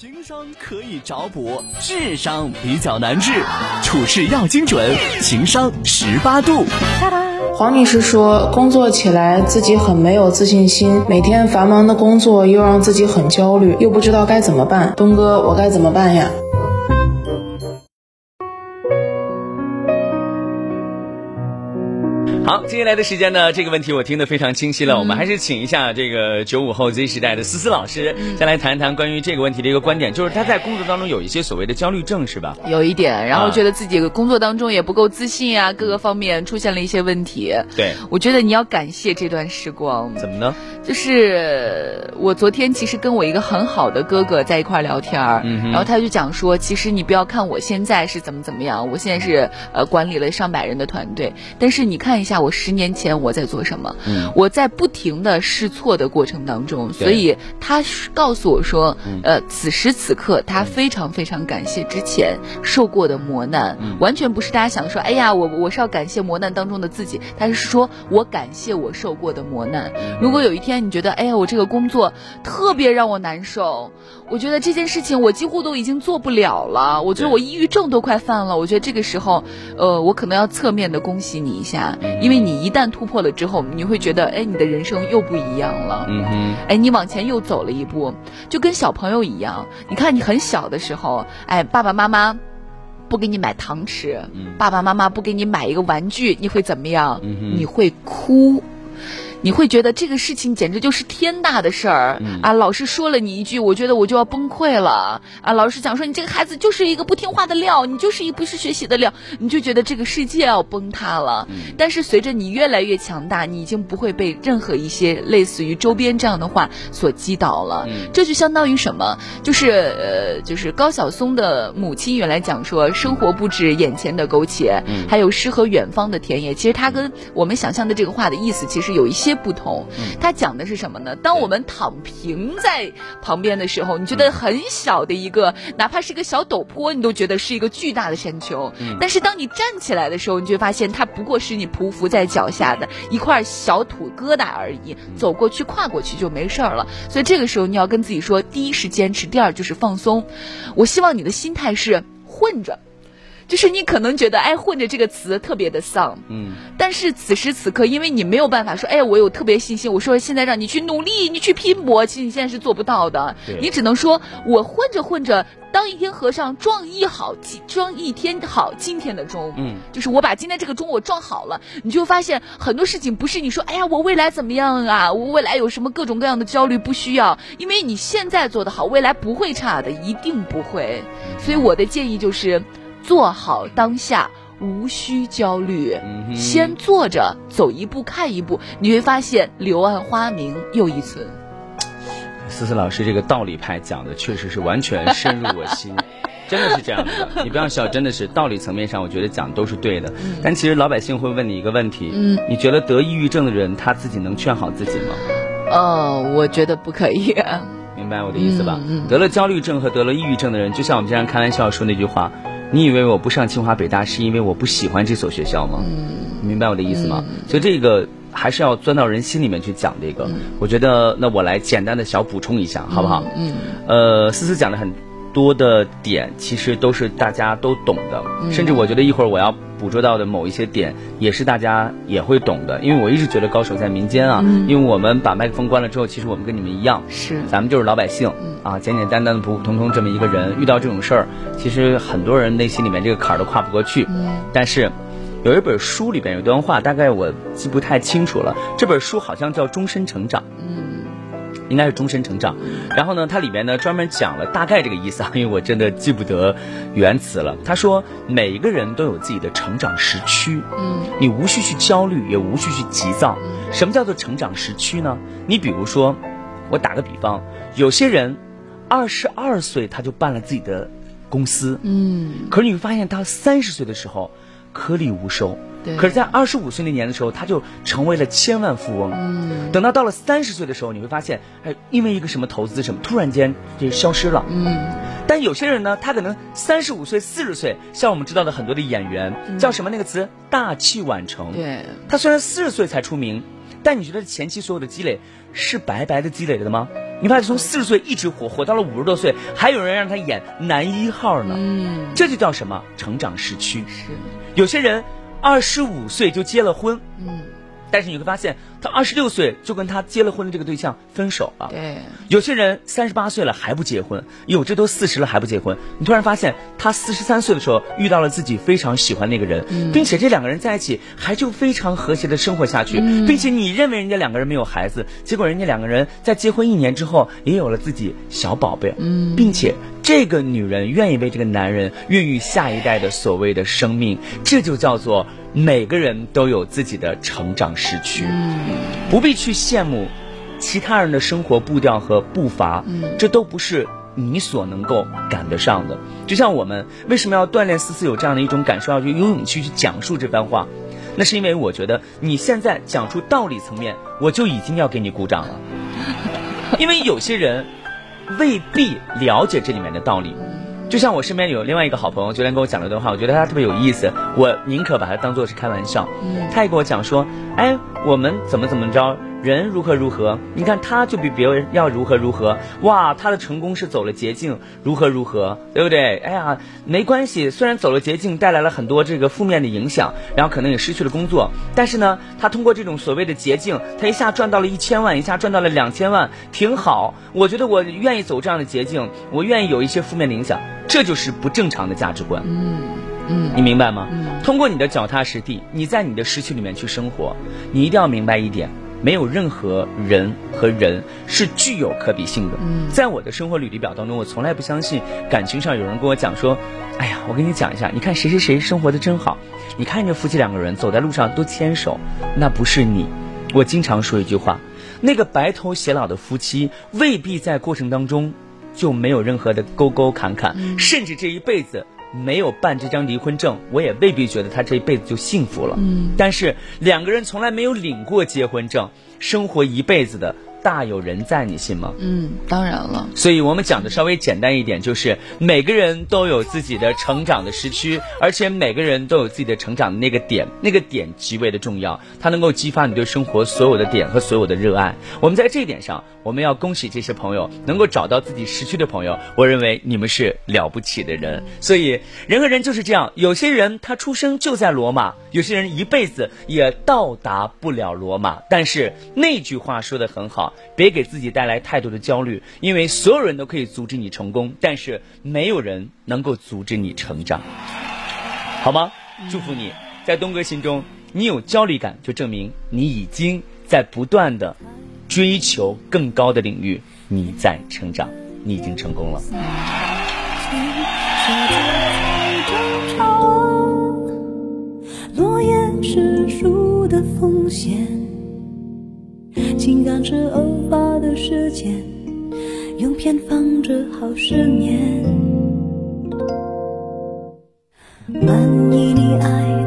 情商可以找补，智商比较难治，处事要精准，情商十八度。黄女士说，工作起来自己很没有自信心，每天繁忙的工作又让自己很焦虑，又不知道该怎么办。东哥，我该怎么办呀？好，接下来的时间呢，这个问题我听得非常清晰了。我们还是请一下这个九五后 Z 时代的思思老师，再来谈一谈关于这个问题的一个观点，就是他在工作当中有一些所谓的焦虑症，是吧？有一点，然后觉得自己工作当中也不够自信啊，各个方面出现了一些问题。对，我觉得你要感谢这段时光。怎么呢？就是我昨天其实跟我一个很好的哥哥在一块聊天儿，然后他就讲说，其实你不要看我现在是怎么怎么样，我现在是呃管理了上百人的团队，但是你看一下。我十年前我在做什么？嗯，我在不停的试错的过程当中，所以他告诉我说，呃，此时此刻他非常非常感谢之前受过的磨难，完全不是大家想说，哎呀，我我是要感谢磨难当中的自己，他是说我感谢我受过的磨难。如果有一天你觉得，哎呀，我这个工作特别让我难受，我觉得这件事情我几乎都已经做不了了，我觉得我抑郁症都快犯了，我觉得这个时候，呃，我可能要侧面的恭喜你一下，因为。因为你一旦突破了之后，你会觉得，哎，你的人生又不一样了。嗯哼，哎，你往前又走了一步，就跟小朋友一样。你看，你很小的时候，哎，爸爸妈妈不给你买糖吃，爸爸妈妈不给你买一个玩具，你会怎么样？你会哭。你会觉得这个事情简直就是天大的事儿啊！老师说了你一句，我觉得我就要崩溃了啊！老师讲说你这个孩子就是一个不听话的料，你就是一个不是学习的料，你就觉得这个世界要崩塌了。但是随着你越来越强大，你已经不会被任何一些类似于周边这样的话所击倒了。这就相当于什么？就是呃，就是高晓松的母亲原来讲说，生活不止眼前的苟且，还有诗和远方的田野。其实他跟我们想象的这个话的意思，其实有一些。不同，他讲的是什么呢？当我们躺平在旁边的时候，你觉得很小的一个，哪怕是一个小陡坡，你都觉得是一个巨大的山丘。但是当你站起来的时候，你就发现它不过是你匍匐在脚下的一块小土疙瘩而已，走过去跨过去就没事儿了。所以这个时候你要跟自己说：第一是坚持，第二就是放松。我希望你的心态是混着。就是你可能觉得，哎，混着这个词特别的丧，嗯，但是此时此刻，因为你没有办法说，哎，我有特别信心，我说现在让你去努力，你去拼搏，其实你现在是做不到的，你只能说我混着混着，当一天和尚撞一好，撞一天好今天的钟，嗯，就是我把今天这个钟我撞好了，你就发现很多事情不是你说，哎呀，我未来怎么样啊，我未来有什么各种各样的焦虑，不需要，因为你现在做的好，未来不会差的，一定不会，所以我的建议就是。做好当下，无需焦虑，先坐着，走一步看一步，你会发现柳暗花明又一村。思思老师这个道理派讲的确实是完全深入我心，真的是这样的。你不要笑，真的是道理层面上，我觉得讲都是对的。但其实老百姓会问你一个问题：嗯，你觉得得抑郁症的人他自己能劝好自己吗？哦，我觉得不可以。明白我的意思吧？得了焦虑症和得了抑郁症的人，就像我们经常开玩笑说那句话。你以为我不上清华北大是因为我不喜欢这所学校吗？明白我的意思吗？所以这个还是要钻到人心里面去讲这个。我觉得那我来简单的小补充一下，好不好？嗯。呃，思思讲的很多的点，其实都是大家都懂的，甚至我觉得一会儿我要。捕捉到的某一些点，也是大家也会懂的。因为我一直觉得高手在民间啊，因为我们把麦克风关了之后，其实我们跟你们一样，是咱们就是老百姓啊，简简单单的普普通通这么一个人，遇到这种事儿，其实很多人内心里面这个坎儿都跨不过去。但是有一本书里边有段话，大概我记不太清楚了。这本书好像叫《终身成长》。应该是终身成长，然后呢，它里面呢专门讲了大概这个意思啊，因为我真的记不得原词了。他说每一个人都有自己的成长时区，嗯，你无需去焦虑，也无需去急躁。什么叫做成长时区呢？你比如说，我打个比方，有些人二十二岁他就办了自己的公司，嗯，可是你会发现他三十岁的时候颗粒无收。可是，在二十五岁那年的时候，他就成为了千万富翁。嗯，等到到了三十岁的时候，你会发现，哎，因为一个什么投资什么，突然间就消失了。嗯，但有些人呢，他可能三十五岁、四十岁，像我们知道的很多的演员，叫什么那个词，大器晚成。对，他虽然四十岁才出名，但你觉得前期所有的积累是白白的积累的吗？你发现从四十岁一直火火到了五十多岁，还有人让他演男一号呢。嗯，这就叫什么？成长时区。是，有些人二十五岁就结了婚。嗯。但是你会发现，他二十六岁就跟他结了婚的这个对象分手了。对，有些人三十八岁了还不结婚，有，这都四十了还不结婚。你突然发现，他四十三岁的时候遇到了自己非常喜欢那个人，并且这两个人在一起还就非常和谐的生活下去，并且你认为人家两个人没有孩子，结果人家两个人在结婚一年之后也有了自己小宝贝，并且这个女人愿意为这个男人孕育下一代的所谓的生命，这就叫做。每个人都有自己的成长时区，不必去羡慕其他人的生活步调和步伐，这都不是你所能够赶得上的。就像我们为什么要锻炼思思有这样的一种感受，要去有勇气去讲述这番话，那是因为我觉得你现在讲出道理层面，我就已经要给你鼓掌了，因为有些人未必了解这里面的道理。就像我身边有另外一个好朋友，昨天跟我讲了一段话，我觉得他特别有意思，我宁可把他当做是开玩笑。他也跟我讲说，哎，我们怎么怎么着。人如何如何？你看他就比别人要如何如何哇！他的成功是走了捷径，如何如何，对不对？哎呀，没关系，虽然走了捷径，带来了很多这个负面的影响，然后可能也失去了工作，但是呢，他通过这种所谓的捷径，他一下赚到了一千万，一下赚到了两千万，挺好。我觉得我愿意走这样的捷径，我愿意有一些负面的影响，这就是不正常的价值观。嗯嗯，你明白吗？通过你的脚踏实地，你在你的失去里面去生活，你一定要明白一点。没有任何人和人是具有可比性的。在我的生活履历表当中，我从来不相信感情上有人跟我讲说：“哎呀，我跟你讲一下，你看谁谁谁生活的真好，你看这夫妻两个人走在路上都牵手，那不是你。”我经常说一句话：那个白头偕老的夫妻未必在过程当中就没有任何的沟沟坎坎，甚至这一辈子。没有办这张离婚证，我也未必觉得他这一辈子就幸福了。嗯，但是两个人从来没有领过结婚证，生活一辈子的。大有人在，你信吗？嗯，当然了。所以我们讲的稍微简单一点，就是每个人都有自己的成长的时区，而且每个人都有自己的成长的那个点，那个点极为的重要，它能够激发你对生活所有的点和所有的热爱。我们在这一点上，我们要恭喜这些朋友能够找到自己时区的朋友，我认为你们是了不起的人。所以人和人就是这样，有些人他出生就在罗马，有些人一辈子也到达不了罗马。但是那句话说的很好。别给自己带来太多的焦虑，因为所有人都可以阻止你成功，但是没有人能够阻止你成长，好吗？祝福你，在东哥心中，你有焦虑感，就证明你已经在不断的追求更高的领域，你在成长，你已经成功了。落叶树的风险。情感是偶发的事件，用偏方治好失眠。满意你爱